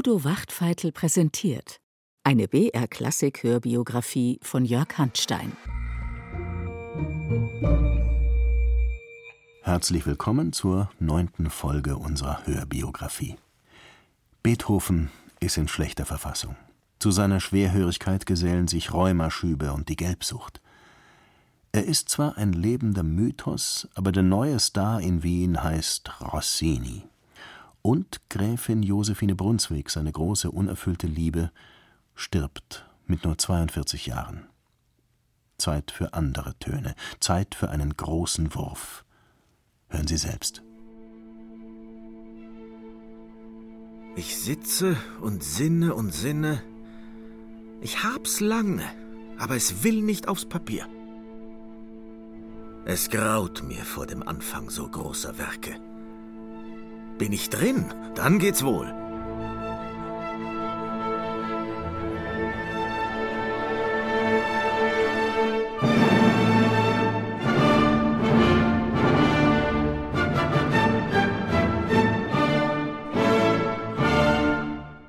Udo Wachtfeitel präsentiert eine BR-Klassik-Hörbiografie von Jörg Handstein. Herzlich willkommen zur neunten Folge unserer Hörbiografie. Beethoven ist in schlechter Verfassung. Zu seiner Schwerhörigkeit gesellen sich Rheumaschübe und die Gelbsucht. Er ist zwar ein lebender Mythos, aber der neue Star in Wien heißt Rossini. Und Gräfin Josephine Brunswick, seine große unerfüllte Liebe, stirbt mit nur 42 Jahren. Zeit für andere Töne, Zeit für einen großen Wurf. Hören Sie selbst. Ich sitze und sinne und sinne. Ich hab's lange, aber es will nicht aufs Papier. Es graut mir vor dem Anfang so großer Werke. Bin ich drin, dann geht's wohl.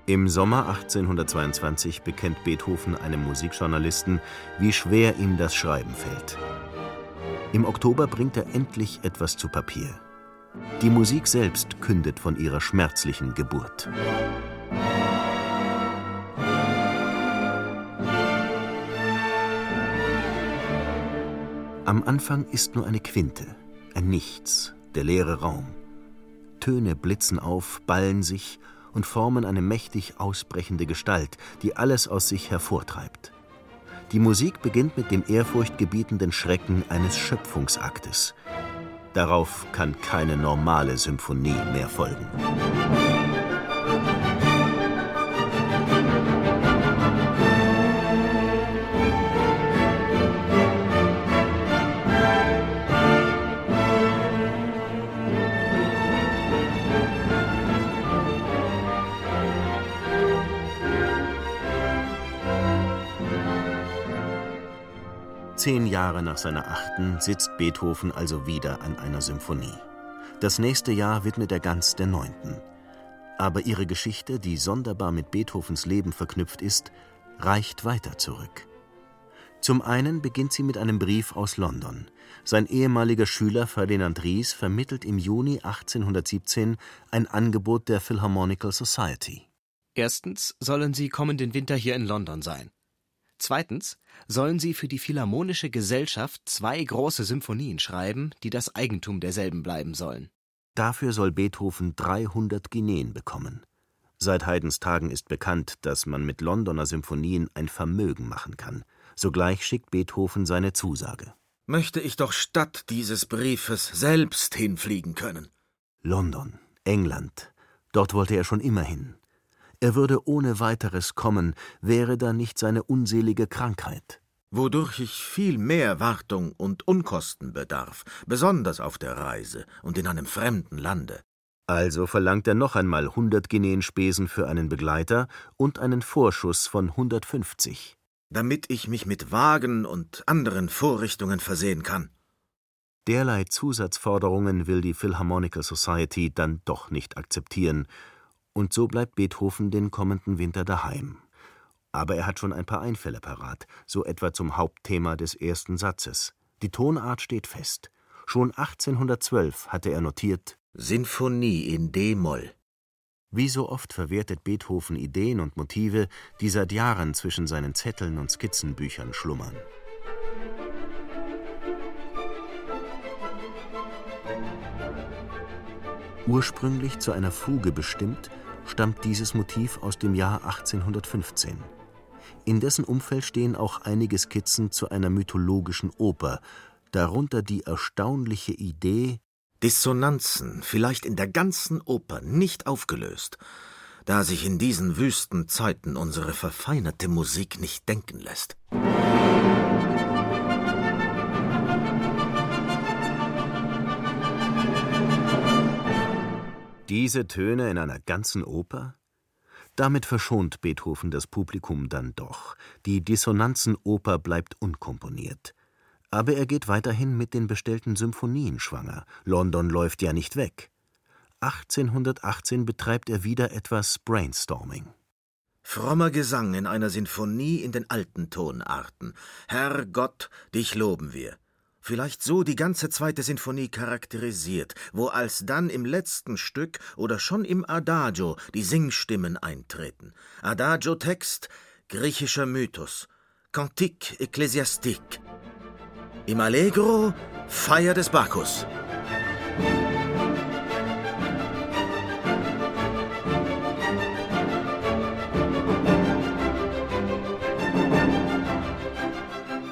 Im Sommer 1822 bekennt Beethoven einem Musikjournalisten, wie schwer ihm das Schreiben fällt. Im Oktober bringt er endlich etwas zu Papier. Die Musik selbst kündet von ihrer schmerzlichen Geburt. Am Anfang ist nur eine Quinte, ein Nichts, der leere Raum. Töne blitzen auf, ballen sich und formen eine mächtig ausbrechende Gestalt, die alles aus sich hervortreibt. Die Musik beginnt mit dem ehrfurchtgebietenden Schrecken eines Schöpfungsaktes. Darauf kann keine normale Symphonie mehr folgen. Zehn Jahre nach seiner achten sitzt Beethoven also wieder an einer Symphonie. Das nächste Jahr widmet er ganz der neunten. Aber ihre Geschichte, die sonderbar mit Beethovens Leben verknüpft ist, reicht weiter zurück. Zum einen beginnt sie mit einem Brief aus London. Sein ehemaliger Schüler Ferdinand Ries vermittelt im Juni 1817 ein Angebot der Philharmonical Society. Erstens sollen Sie kommenden Winter hier in London sein. Zweitens sollen sie für die Philharmonische Gesellschaft zwei große Symphonien schreiben, die das Eigentum derselben bleiben sollen. Dafür soll Beethoven 300 Guineen bekommen. Seit Haydns Tagen ist bekannt, dass man mit Londoner Symphonien ein Vermögen machen kann. Sogleich schickt Beethoven seine Zusage. Möchte ich doch statt dieses Briefes selbst hinfliegen können. London, England, dort wollte er schon immer hin. Er würde ohne weiteres kommen, wäre da nicht seine unselige Krankheit. Wodurch ich viel mehr Wartung und Unkosten bedarf, besonders auf der Reise und in einem fremden Lande. Also verlangt er noch einmal 100 Guineen Spesen für einen Begleiter und einen Vorschuss von 150. Damit ich mich mit Wagen und anderen Vorrichtungen versehen kann. Derlei Zusatzforderungen will die Philharmonical Society dann doch nicht akzeptieren und so bleibt Beethoven den kommenden Winter daheim. Aber er hat schon ein paar Einfälle parat, so etwa zum Hauptthema des ersten Satzes. Die Tonart steht fest. Schon 1812 hatte er notiert Sinfonie in D-Moll. Wie so oft verwertet Beethoven Ideen und Motive, die seit Jahren zwischen seinen Zetteln und Skizzenbüchern schlummern. Ursprünglich zu einer Fuge bestimmt, stammt dieses Motiv aus dem Jahr 1815. In dessen Umfeld stehen auch einige Skizzen zu einer mythologischen Oper, darunter die erstaunliche Idee Dissonanzen, vielleicht in der ganzen Oper nicht aufgelöst, da sich in diesen wüsten Zeiten unsere verfeinerte Musik nicht denken lässt. Diese Töne in einer ganzen Oper? Damit verschont Beethoven das Publikum dann doch. Die Dissonanzenoper bleibt unkomponiert. Aber er geht weiterhin mit den bestellten Symphonien schwanger. London läuft ja nicht weg. 1818 betreibt er wieder etwas Brainstorming. Frommer Gesang in einer Sinfonie in den alten Tonarten. Herr Gott, dich loben wir. Vielleicht so die ganze zweite Sinfonie charakterisiert, wo alsdann im letzten Stück oder schon im Adagio die Singstimmen eintreten. Adagio-Text, griechischer Mythos. Cantique ecclésiastique. Im Allegro Feier des Bacchus.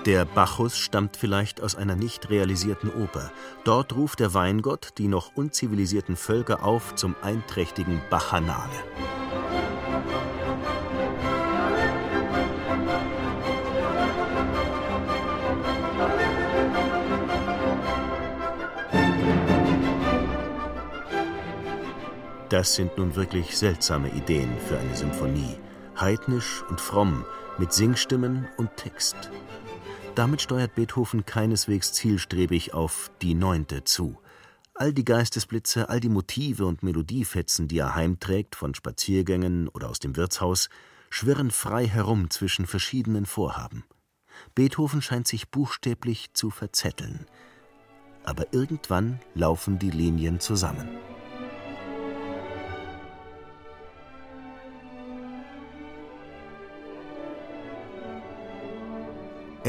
Der Bacchus stammt vielleicht aus einer nicht realisierten Oper. Dort ruft der Weingott die noch unzivilisierten Völker auf zum einträchtigen Bacchanale. Das sind nun wirklich seltsame Ideen für eine Symphonie. Heidnisch und fromm, mit Singstimmen und Text. Damit steuert Beethoven keineswegs zielstrebig auf die Neunte zu. All die Geistesblitze, all die Motive und Melodiefetzen, die er heimträgt von Spaziergängen oder aus dem Wirtshaus, schwirren frei herum zwischen verschiedenen Vorhaben. Beethoven scheint sich buchstäblich zu verzetteln. Aber irgendwann laufen die Linien zusammen.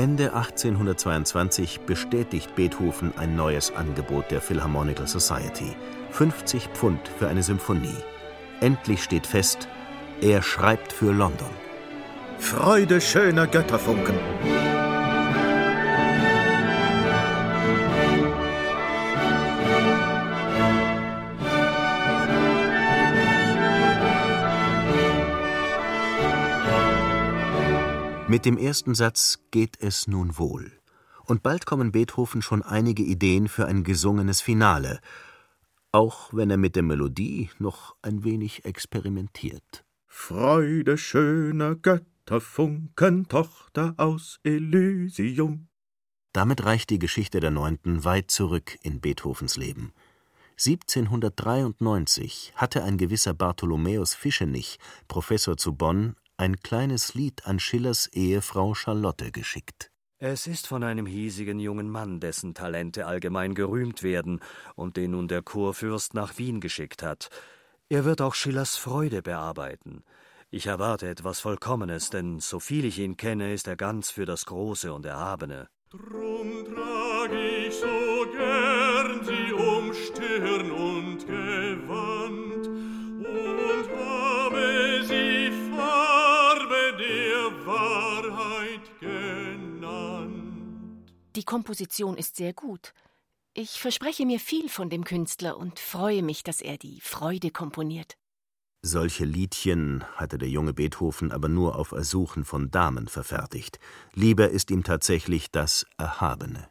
Ende 1822 bestätigt Beethoven ein neues Angebot der Philharmonical Society: 50 Pfund für eine Symphonie. Endlich steht fest, er schreibt für London. Freude schöner Götterfunken. Mit dem ersten Satz geht es nun wohl. Und bald kommen Beethoven schon einige Ideen für ein gesungenes Finale, auch wenn er mit der Melodie noch ein wenig experimentiert. Freude schöner Götterfunken, Tochter aus Elysium. Damit reicht die Geschichte der Neunten weit zurück in Beethovens Leben. 1793 hatte ein gewisser Bartholomäus Fischenich, Professor zu Bonn, ein kleines Lied an Schillers Ehefrau Charlotte geschickt. Es ist von einem hiesigen jungen Mann, dessen Talente allgemein gerühmt werden und den nun der Kurfürst nach Wien geschickt hat. Er wird auch Schillers Freude bearbeiten. Ich erwarte etwas Vollkommenes, denn soviel ich ihn kenne, ist er ganz für das Große und Erhabene. Drum trag ich so gern sie um Die Komposition ist sehr gut. Ich verspreche mir viel von dem Künstler und freue mich, dass er die Freude komponiert. Solche Liedchen hatte der junge Beethoven aber nur auf Ersuchen von Damen verfertigt. Lieber ist ihm tatsächlich das Erhabene.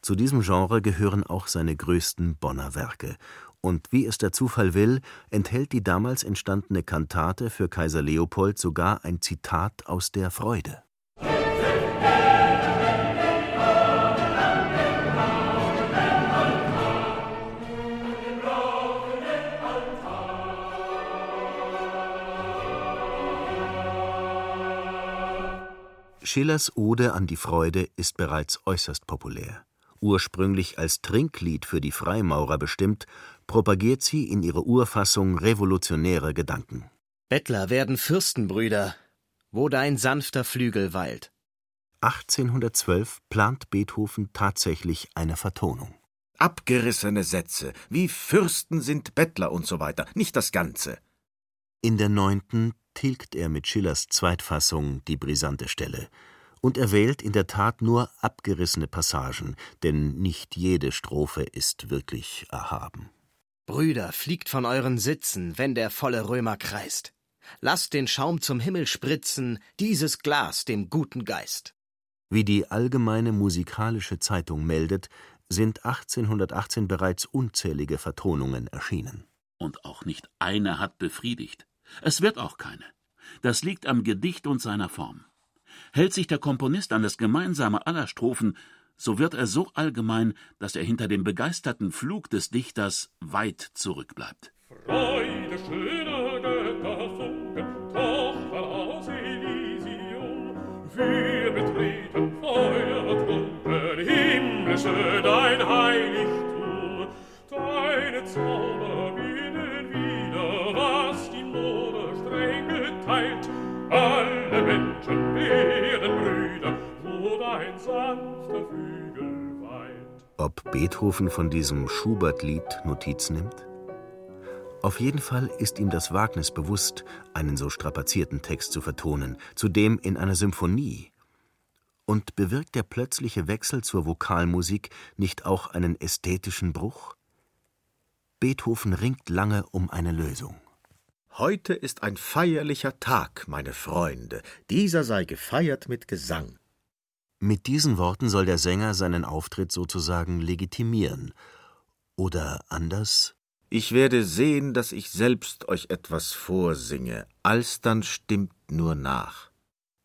Zu diesem Genre gehören auch seine größten Bonner Werke. Und wie es der Zufall will, enthält die damals entstandene Kantate für Kaiser Leopold sogar ein Zitat aus der Freude. Schillers Ode an die Freude ist bereits äußerst populär. Ursprünglich als Trinklied für die Freimaurer bestimmt, propagiert sie in ihrer Urfassung revolutionäre Gedanken. Bettler werden Fürstenbrüder, wo dein sanfter Flügel weilt. 1812 plant Beethoven tatsächlich eine Vertonung. Abgerissene Sätze, wie Fürsten sind Bettler und so weiter, nicht das Ganze. In der neunten tilgt er mit Schillers Zweitfassung die brisante Stelle. Und er wählt in der Tat nur abgerissene Passagen, denn nicht jede Strophe ist wirklich erhaben. Brüder, fliegt von euren Sitzen, wenn der volle Römer kreist. Lasst den Schaum zum Himmel spritzen, dieses Glas dem guten Geist. Wie die Allgemeine Musikalische Zeitung meldet, sind 1818 bereits unzählige Vertonungen erschienen. Und auch nicht eine hat befriedigt. Es wird auch keine. Das liegt am Gedicht und seiner Form. Hält sich der Komponist an das Gemeinsame aller Strophen, so wird er so allgemein, dass er hinter dem begeisterten Flug des Dichters weit zurückbleibt. Freude, schöne Götterfunken, Tochter aus Elysium, Beethoven von diesem Schubert-Lied Notiz nimmt? Auf jeden Fall ist ihm das Wagnis bewusst, einen so strapazierten Text zu vertonen, zudem in einer Symphonie. Und bewirkt der plötzliche Wechsel zur Vokalmusik nicht auch einen ästhetischen Bruch? Beethoven ringt lange um eine Lösung. Heute ist ein feierlicher Tag, meine Freunde. Dieser sei gefeiert mit Gesang. Mit diesen Worten soll der Sänger seinen Auftritt sozusagen legitimieren. Oder anders? Ich werde sehen, dass ich selbst euch etwas vorsinge. Alsdann stimmt nur nach.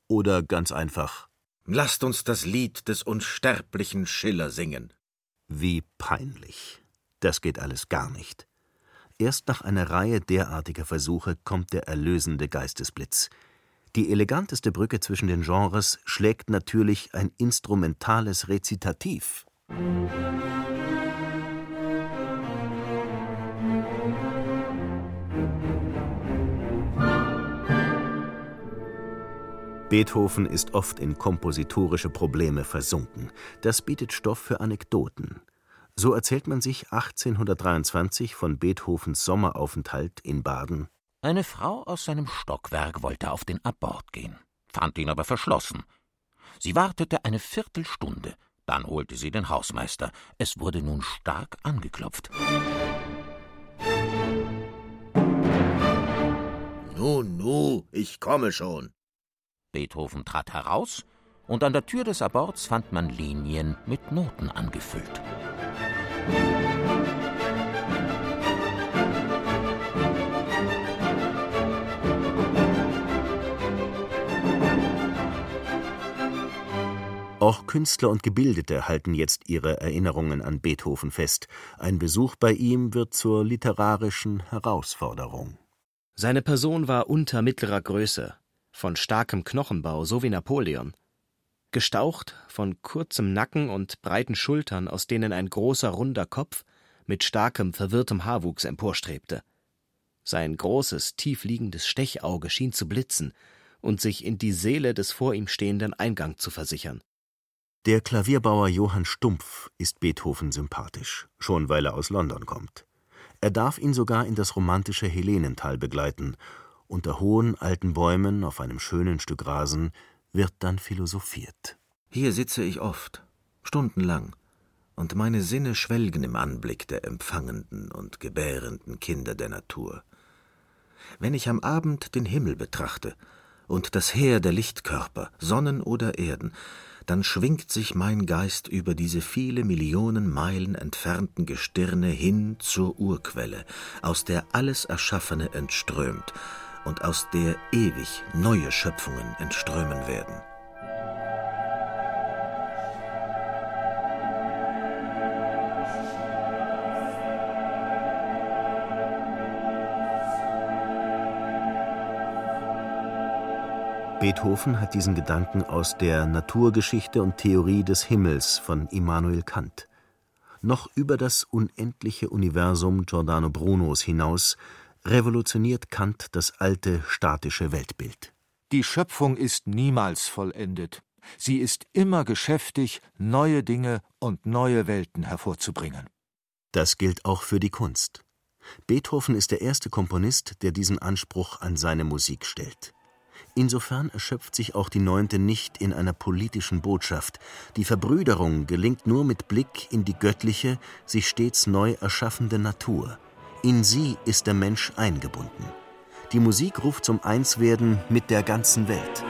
Oder ganz einfach? Lasst uns das Lied des unsterblichen Schiller singen. Wie peinlich. Das geht alles gar nicht. Erst nach einer Reihe derartiger Versuche kommt der erlösende Geistesblitz. Die eleganteste Brücke zwischen den Genres schlägt natürlich ein instrumentales Rezitativ. Beethoven ist oft in kompositorische Probleme versunken. Das bietet Stoff für Anekdoten. So erzählt man sich 1823 von Beethovens Sommeraufenthalt in Baden. Eine Frau aus seinem Stockwerk wollte auf den Abort gehen, fand ihn aber verschlossen. Sie wartete eine Viertelstunde, dann holte sie den Hausmeister. Es wurde nun stark angeklopft. Nu, nu, ich komme schon. Beethoven trat heraus, und an der Tür des Aborts fand man Linien mit Noten angefüllt. Auch Künstler und Gebildete halten jetzt ihre Erinnerungen an Beethoven fest. Ein Besuch bei ihm wird zur literarischen Herausforderung. Seine Person war unter mittlerer Größe, von starkem Knochenbau, so wie Napoleon. Gestaucht, von kurzem Nacken und breiten Schultern, aus denen ein großer runder Kopf mit starkem, verwirrtem Haarwuchs emporstrebte. Sein großes, tiefliegendes Stechauge schien zu blitzen und sich in die Seele des vor ihm Stehenden Eingang zu versichern. Der Klavierbauer Johann Stumpf ist Beethoven sympathisch, schon weil er aus London kommt. Er darf ihn sogar in das romantische Helenental begleiten. Unter hohen alten Bäumen auf einem schönen Stück Rasen wird dann philosophiert. Hier sitze ich oft, stundenlang, und meine Sinne schwelgen im Anblick der empfangenden und gebärenden Kinder der Natur. Wenn ich am Abend den Himmel betrachte und das Heer der Lichtkörper, Sonnen oder Erden, dann schwingt sich mein Geist über diese viele Millionen Meilen entfernten Gestirne hin zur Urquelle, aus der alles Erschaffene entströmt und aus der ewig neue Schöpfungen entströmen werden. Beethoven hat diesen Gedanken aus der Naturgeschichte und Theorie des Himmels von Immanuel Kant. Noch über das unendliche Universum Giordano Brunos hinaus revolutioniert Kant das alte statische Weltbild. Die Schöpfung ist niemals vollendet. Sie ist immer geschäftig, neue Dinge und neue Welten hervorzubringen. Das gilt auch für die Kunst. Beethoven ist der erste Komponist, der diesen Anspruch an seine Musik stellt. Insofern erschöpft sich auch die Neunte nicht in einer politischen Botschaft. Die Verbrüderung gelingt nur mit Blick in die göttliche, sich stets neu erschaffende Natur. In sie ist der Mensch eingebunden. Die Musik ruft zum Einswerden mit der ganzen Welt.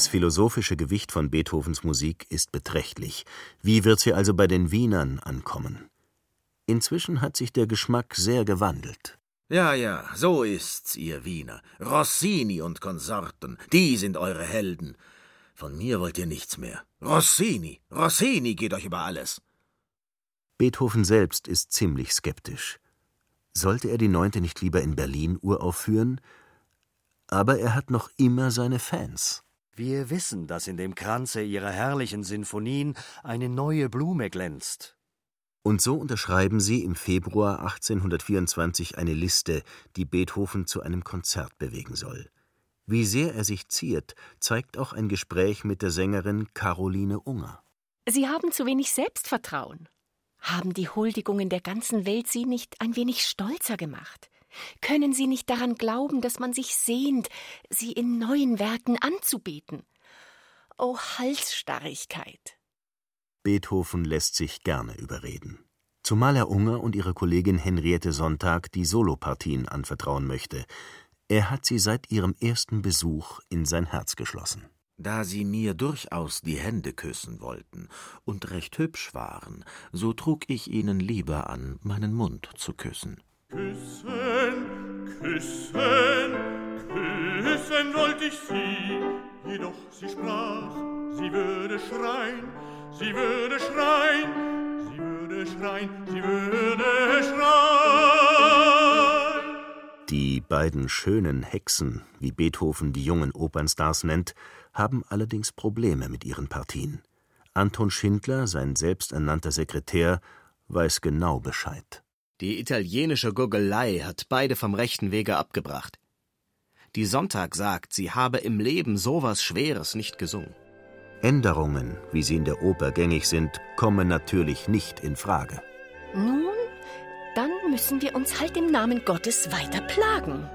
Das philosophische Gewicht von Beethovens Musik ist beträchtlich. Wie wird sie also bei den Wienern ankommen? Inzwischen hat sich der Geschmack sehr gewandelt. Ja, ja, so ist's, ihr Wiener. Rossini und Konsorten, die sind eure Helden. Von mir wollt ihr nichts mehr. Rossini, Rossini geht euch über alles. Beethoven selbst ist ziemlich skeptisch. Sollte er die Neunte nicht lieber in Berlin uraufführen? Aber er hat noch immer seine Fans. Wir wissen, dass in dem Kranze ihrer herrlichen Sinfonien eine neue Blume glänzt. Und so unterschreiben sie im Februar 1824 eine Liste, die Beethoven zu einem Konzert bewegen soll. Wie sehr er sich ziert, zeigt auch ein Gespräch mit der Sängerin Caroline Unger. Sie haben zu wenig Selbstvertrauen. Haben die Huldigungen der ganzen Welt Sie nicht ein wenig stolzer gemacht? Können Sie nicht daran glauben, dass man sich sehnt, Sie in neuen Werken anzubeten? O Halsstarrigkeit! Beethoven lässt sich gerne überreden. Zumal er Unger und ihre Kollegin Henriette Sonntag die Solopartien anvertrauen möchte. Er hat sie seit ihrem ersten Besuch in sein Herz geschlossen. Da sie mir durchaus die Hände küssen wollten und recht hübsch waren, so trug ich ihnen lieber an, meinen Mund zu küssen. Küssen, küssen, küssen wollt ich sie, jedoch sie sprach, sie würde schreien, sie würde schreien, sie würde schreien, sie würde schreien. Die beiden schönen Hexen, wie Beethoven die jungen Opernstars nennt, haben allerdings Probleme mit ihren Partien. Anton Schindler, sein selbsternannter Sekretär, weiß genau Bescheid. Die italienische Gurgelei hat beide vom rechten Wege abgebracht. Die Sonntag sagt, sie habe im Leben sowas Schweres nicht gesungen. Änderungen, wie sie in der Oper gängig sind, kommen natürlich nicht in Frage. Nun, dann müssen wir uns halt im Namen Gottes weiter plagen.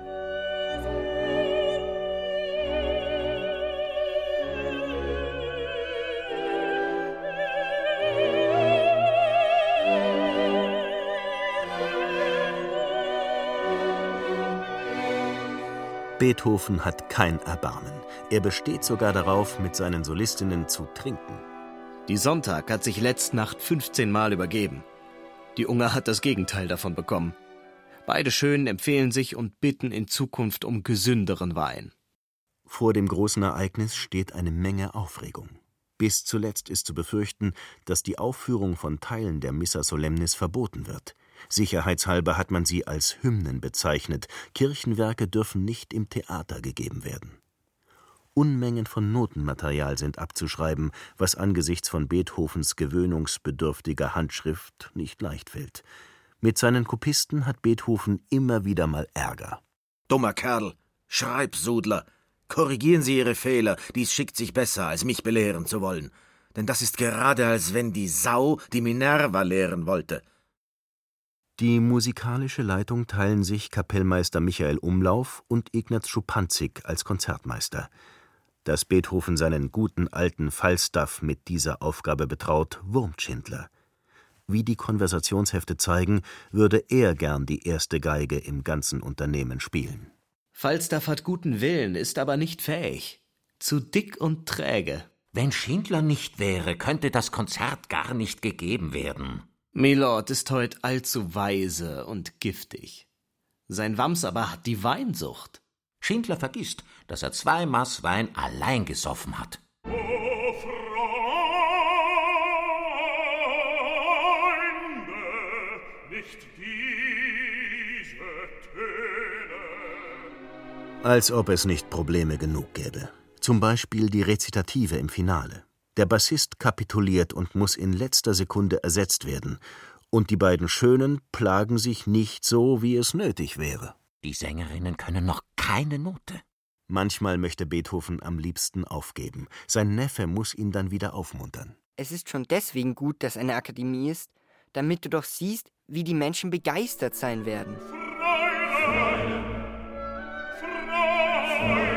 Beethoven hat kein Erbarmen. Er besteht sogar darauf, mit seinen Solistinnen zu trinken. Die Sonntag hat sich letzt Nacht 15 Mal übergeben. Die Unger hat das Gegenteil davon bekommen. Beide Schönen empfehlen sich und bitten in Zukunft um gesünderen Wein. Vor dem großen Ereignis steht eine Menge Aufregung. Bis zuletzt ist zu befürchten, dass die Aufführung von Teilen der Missa Solemnis verboten wird. Sicherheitshalber hat man sie als Hymnen bezeichnet. Kirchenwerke dürfen nicht im Theater gegeben werden. Unmengen von Notenmaterial sind abzuschreiben, was angesichts von Beethovens gewöhnungsbedürftiger Handschrift nicht leicht fällt. Mit seinen Kopisten hat Beethoven immer wieder mal Ärger. Dummer Kerl, Schreibsudler, korrigieren Sie Ihre Fehler, dies schickt sich besser, als mich belehren zu wollen. Denn das ist gerade, als wenn die Sau die Minerva lehren wollte. Die musikalische Leitung teilen sich Kapellmeister Michael Umlauf und Ignaz Schupanzig als Konzertmeister. Dass Beethoven seinen guten alten Falstaff mit dieser Aufgabe betraut, wurmt Schindler. Wie die Konversationshefte zeigen, würde er gern die erste Geige im ganzen Unternehmen spielen. Falstaff hat guten Willen, ist aber nicht fähig. Zu dick und träge. Wenn Schindler nicht wäre, könnte das Konzert gar nicht gegeben werden. Milord ist heut allzu weise und giftig. Sein Wams aber hat die Weinsucht. Schindler vergisst, dass er zwei Maß Wein allein gesoffen hat. O Freunde, nicht diese Töne. Als ob es nicht Probleme genug gäbe. Zum Beispiel die Rezitative im Finale. Der Bassist kapituliert und muss in letzter Sekunde ersetzt werden. Und die beiden Schönen plagen sich nicht so, wie es nötig wäre. Die Sängerinnen können noch keine Note. Manchmal möchte Beethoven am liebsten aufgeben. Sein Neffe muss ihn dann wieder aufmuntern. Es ist schon deswegen gut, dass eine Akademie ist, damit du doch siehst, wie die Menschen begeistert sein werden. Freude, Freude, Freude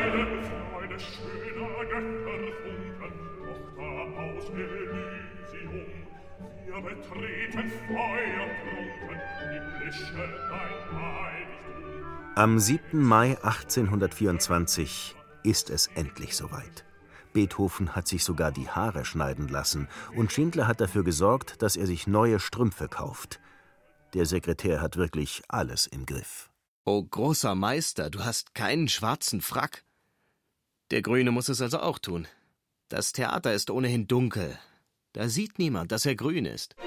Am 7. Mai 1824 ist es endlich soweit. Beethoven hat sich sogar die Haare schneiden lassen und Schindler hat dafür gesorgt, dass er sich neue Strümpfe kauft. Der Sekretär hat wirklich alles im Griff. Oh, großer Meister, du hast keinen schwarzen Frack. Der Grüne muss es also auch tun. Das Theater ist ohnehin dunkel. Da sieht niemand, dass er grün ist.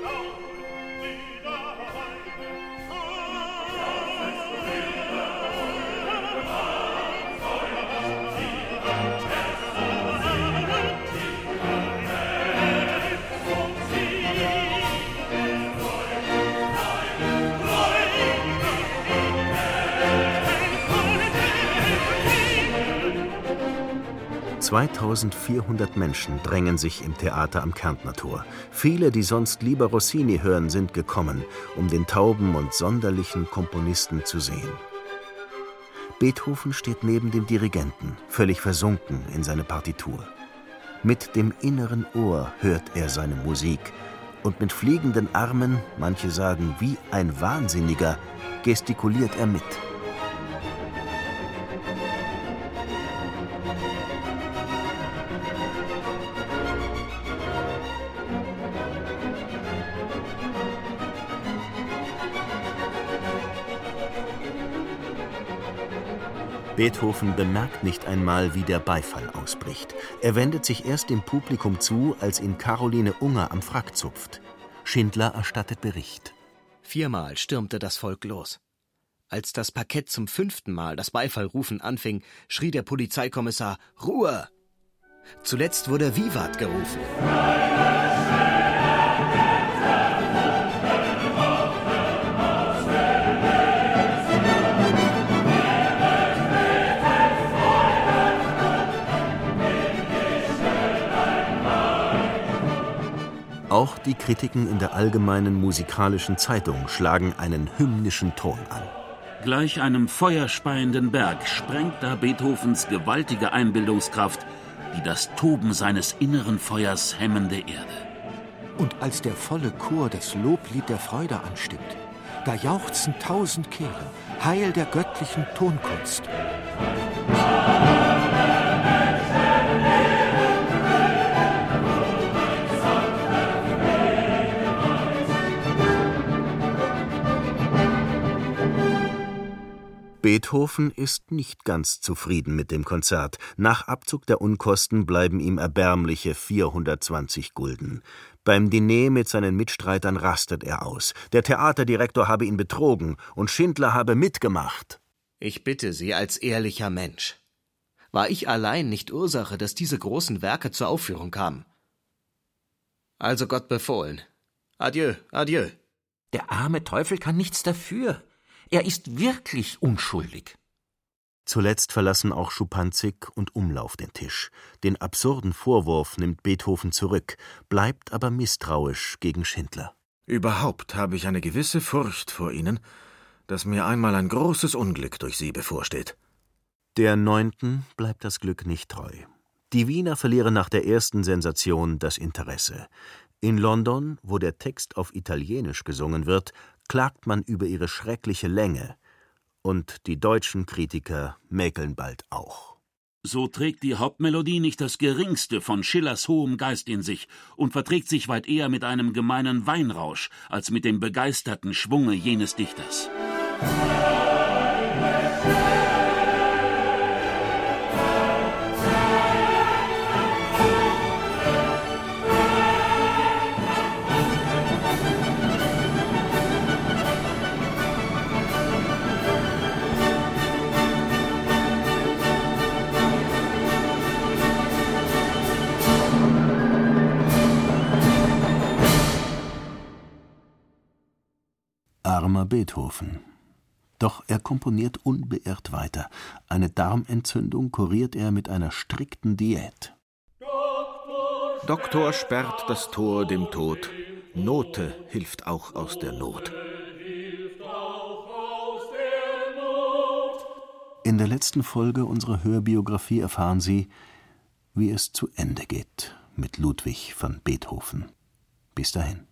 2400 Menschen drängen sich im Theater am Kärntner Tor. Viele, die sonst lieber Rossini hören, sind gekommen, um den tauben und sonderlichen Komponisten zu sehen. Beethoven steht neben dem Dirigenten, völlig versunken in seine Partitur. Mit dem inneren Ohr hört er seine Musik und mit fliegenden Armen, manche sagen wie ein Wahnsinniger, gestikuliert er mit. Beethoven bemerkt nicht einmal, wie der Beifall ausbricht. Er wendet sich erst dem Publikum zu, als ihn Caroline Unger am Frack zupft. Schindler erstattet Bericht. Viermal stürmte das Volk los. Als das Parkett zum fünften Mal das Beifallrufen anfing, schrie der Polizeikommissar Ruhe. Zuletzt wurde Vivat gerufen. Auch die Kritiken in der Allgemeinen Musikalischen Zeitung schlagen einen hymnischen Ton an. Gleich einem feuerspeienden Berg sprengt da Beethovens gewaltige Einbildungskraft die das Toben seines inneren Feuers hemmende Erde. Und als der volle Chor das Loblied der Freude anstimmt, da jauchzen tausend Kehlen, Heil der göttlichen Tonkunst. Beethoven ist nicht ganz zufrieden mit dem Konzert. Nach Abzug der Unkosten bleiben ihm erbärmliche 420 Gulden. Beim Diner mit seinen Mitstreitern rastet er aus. Der Theaterdirektor habe ihn betrogen und Schindler habe mitgemacht. Ich bitte Sie als ehrlicher Mensch. War ich allein nicht Ursache, dass diese großen Werke zur Aufführung kamen? Also Gott befohlen. Adieu, adieu. Der arme Teufel kann nichts dafür. Er ist wirklich unschuldig. Zuletzt verlassen auch Schupanzig und Umlauf den Tisch. Den absurden Vorwurf nimmt Beethoven zurück, bleibt aber misstrauisch gegen Schindler. Überhaupt habe ich eine gewisse Furcht vor Ihnen, dass mir einmal ein großes Unglück durch Sie bevorsteht. Der Neunten bleibt das Glück nicht treu. Die Wiener verlieren nach der ersten Sensation das Interesse. In London, wo der Text auf Italienisch gesungen wird, klagt man über ihre schreckliche Länge, und die deutschen Kritiker mäkeln bald auch. So trägt die Hauptmelodie nicht das geringste von Schillers hohem Geist in sich und verträgt sich weit eher mit einem gemeinen Weinrausch als mit dem begeisterten Schwunge jenes Dichters. Armer Beethoven. Doch er komponiert unbeirrt weiter. Eine Darmentzündung kuriert er mit einer strikten Diät. Doktor sperrt das Tor dem Tod. Note hilft auch aus der Not. In der letzten Folge unserer Hörbiografie erfahren Sie, wie es zu Ende geht mit Ludwig van Beethoven. Bis dahin.